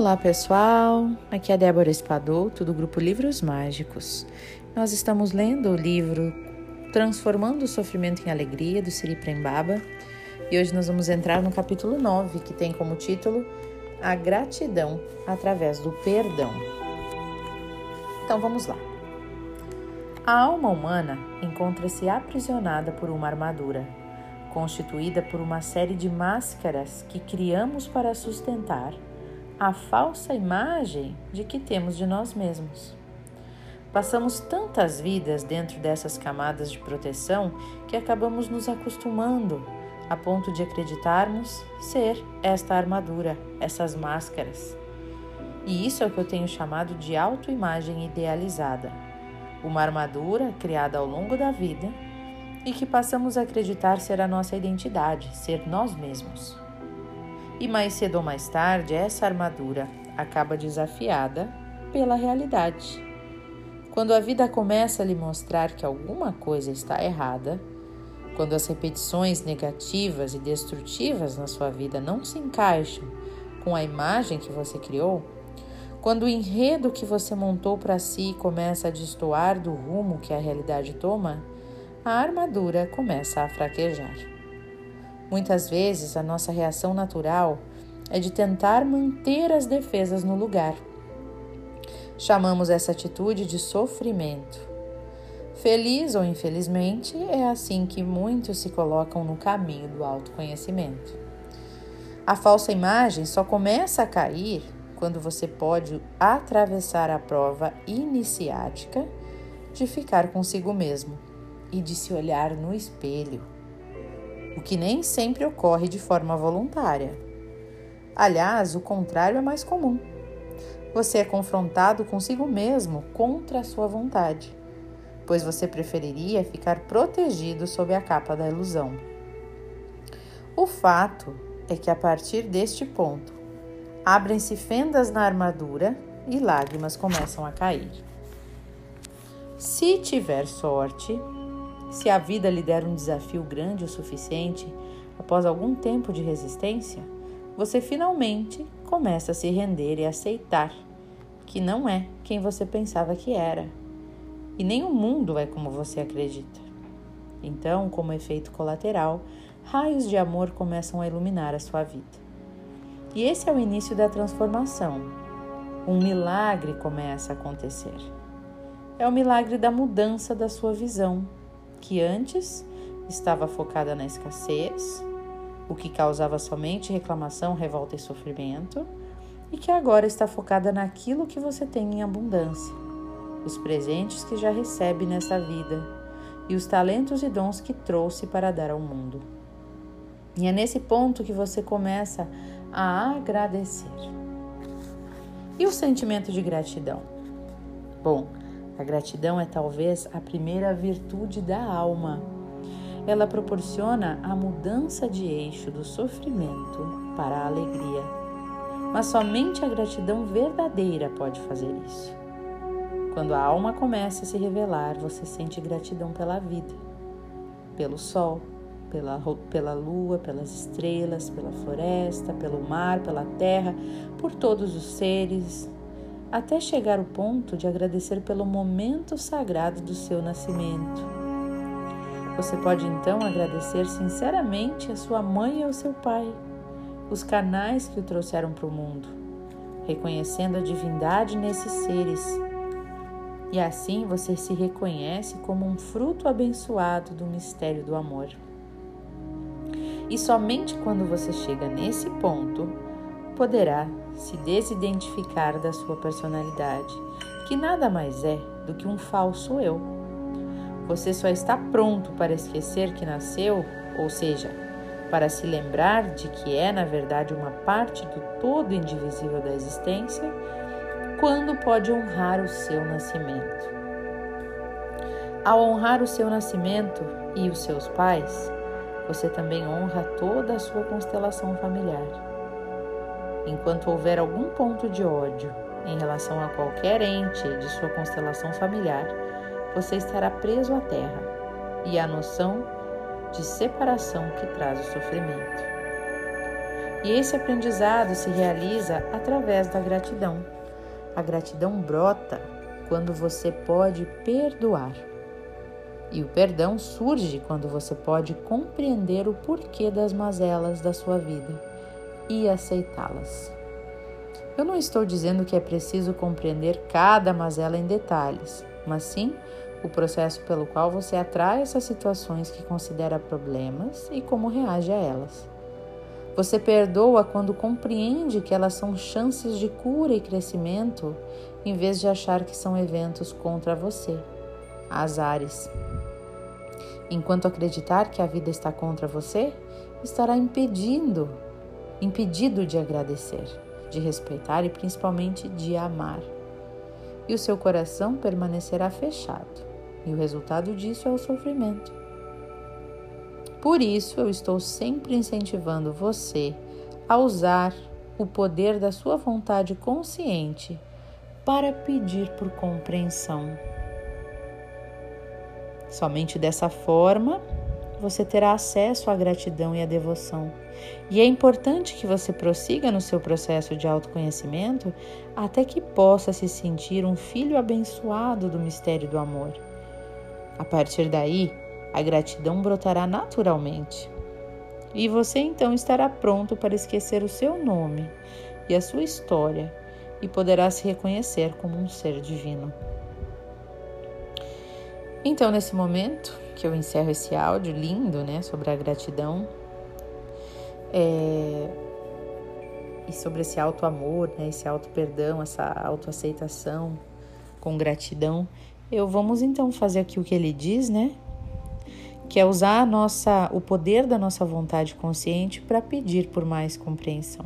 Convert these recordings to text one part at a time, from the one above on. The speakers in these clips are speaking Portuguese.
Olá pessoal, aqui é Débora Espadoto do grupo Livros Mágicos. Nós estamos lendo o livro Transformando o Sofrimento em Alegria do Siri Prembaba e hoje nós vamos entrar no capítulo 9 que tem como título A Gratidão através do Perdão. Então vamos lá. A alma humana encontra-se aprisionada por uma armadura, constituída por uma série de máscaras que criamos para sustentar a falsa imagem de que temos de nós mesmos. Passamos tantas vidas dentro dessas camadas de proteção que acabamos nos acostumando a ponto de acreditarmos ser esta armadura, essas máscaras. E isso é o que eu tenho chamado de autoimagem idealizada, uma armadura criada ao longo da vida e que passamos a acreditar ser a nossa identidade, ser nós mesmos. E mais cedo ou mais tarde, essa armadura acaba desafiada pela realidade. Quando a vida começa a lhe mostrar que alguma coisa está errada, quando as repetições negativas e destrutivas na sua vida não se encaixam com a imagem que você criou, quando o enredo que você montou para si começa a destoar do rumo que a realidade toma, a armadura começa a fraquejar. Muitas vezes a nossa reação natural é de tentar manter as defesas no lugar. Chamamos essa atitude de sofrimento. Feliz ou infelizmente, é assim que muitos se colocam no caminho do autoconhecimento. A falsa imagem só começa a cair quando você pode atravessar a prova iniciática de ficar consigo mesmo e de se olhar no espelho o que nem sempre ocorre de forma voluntária. Aliás, o contrário é mais comum. Você é confrontado consigo mesmo contra a sua vontade, pois você preferiria ficar protegido sob a capa da ilusão. O fato é que a partir deste ponto, abrem-se fendas na armadura e lágrimas começam a cair. Se tiver sorte, se a vida lhe der um desafio grande o suficiente, após algum tempo de resistência, você finalmente começa a se render e aceitar que não é quem você pensava que era. E nem o mundo é como você acredita. Então, como efeito colateral, raios de amor começam a iluminar a sua vida. E esse é o início da transformação. Um milagre começa a acontecer. É o milagre da mudança da sua visão que antes estava focada na escassez, o que causava somente reclamação, revolta e sofrimento, e que agora está focada naquilo que você tem em abundância, os presentes que já recebe nessa vida e os talentos e dons que trouxe para dar ao mundo. E é nesse ponto que você começa a agradecer. E o sentimento de gratidão? Bom, a gratidão é talvez a primeira virtude da alma. Ela proporciona a mudança de eixo do sofrimento para a alegria. Mas somente a gratidão verdadeira pode fazer isso. Quando a alma começa a se revelar, você sente gratidão pela vida, pelo sol, pela, pela lua, pelas estrelas, pela floresta, pelo mar, pela terra, por todos os seres, até chegar ao ponto de agradecer pelo momento sagrado do seu nascimento. Você pode então agradecer sinceramente a sua mãe e ao seu pai, os canais que o trouxeram para o mundo, reconhecendo a divindade nesses seres. E assim você se reconhece como um fruto abençoado do mistério do amor. E somente quando você chega nesse ponto, poderá se desidentificar da sua personalidade, que nada mais é do que um falso eu. Você só está pronto para esquecer que nasceu, ou seja, para se lembrar de que é, na verdade, uma parte do todo indivisível da existência, quando pode honrar o seu nascimento. Ao honrar o seu nascimento e os seus pais, você também honra toda a sua constelação familiar. Enquanto houver algum ponto de ódio em relação a qualquer ente de sua constelação familiar, você estará preso à terra e à noção de separação que traz o sofrimento. E esse aprendizado se realiza através da gratidão. A gratidão brota quando você pode perdoar. E o perdão surge quando você pode compreender o porquê das mazelas da sua vida e aceitá-las. Eu não estou dizendo que é preciso compreender cada mazela em detalhes, mas sim o processo pelo qual você atrai essas situações que considera problemas e como reage a elas. Você perdoa quando compreende que elas são chances de cura e crescimento, em vez de achar que são eventos contra você. Azares. Enquanto acreditar que a vida está contra você, estará impedindo, impedido de agradecer, de respeitar e principalmente de amar. E o seu coração permanecerá fechado, e o resultado disso é o sofrimento. Por isso, eu estou sempre incentivando você a usar o poder da sua vontade consciente para pedir por compreensão. Somente dessa forma você terá acesso à gratidão e à devoção. E é importante que você prossiga no seu processo de autoconhecimento até que possa se sentir um filho abençoado do mistério do amor. A partir daí, a gratidão brotará naturalmente. E você então estará pronto para esquecer o seu nome e a sua história e poderá se reconhecer como um ser divino. Então, nesse momento que eu encerro esse áudio lindo, né, sobre a gratidão é, e sobre esse auto amor, né, esse auto perdão, essa autoaceitação com gratidão, eu vamos então fazer aqui o que ele diz, né? que é usar nossa, o poder da nossa vontade consciente para pedir por mais compreensão.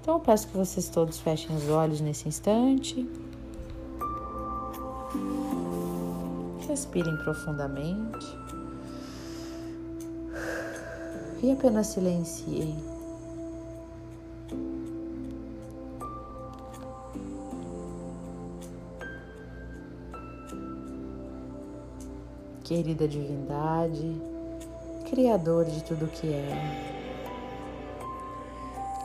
Então eu peço que vocês todos fechem os olhos nesse instante. Respirem profundamente. E apenas silenciem. querida divindade, Criador de tudo que é.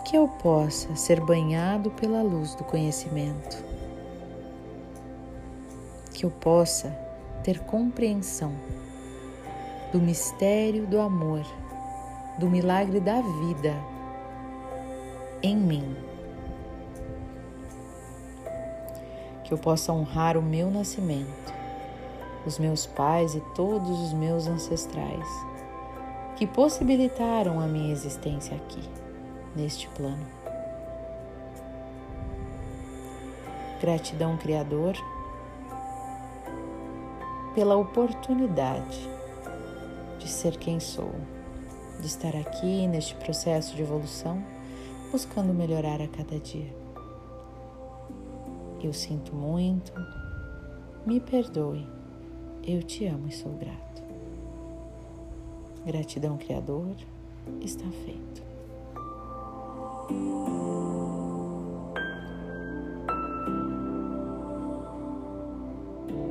Que eu possa ser banhado pela luz do conhecimento, que eu possa ter compreensão do mistério do amor, do milagre da vida em mim. Que eu possa honrar o meu nascimento os meus pais e todos os meus ancestrais, que possibilitaram a minha existência aqui, neste plano. Gratidão, Criador, pela oportunidade de ser quem sou, de estar aqui neste processo de evolução, buscando melhorar a cada dia. Eu sinto muito, me perdoe eu te amo e sou grato. Gratidão, Criador, está feito.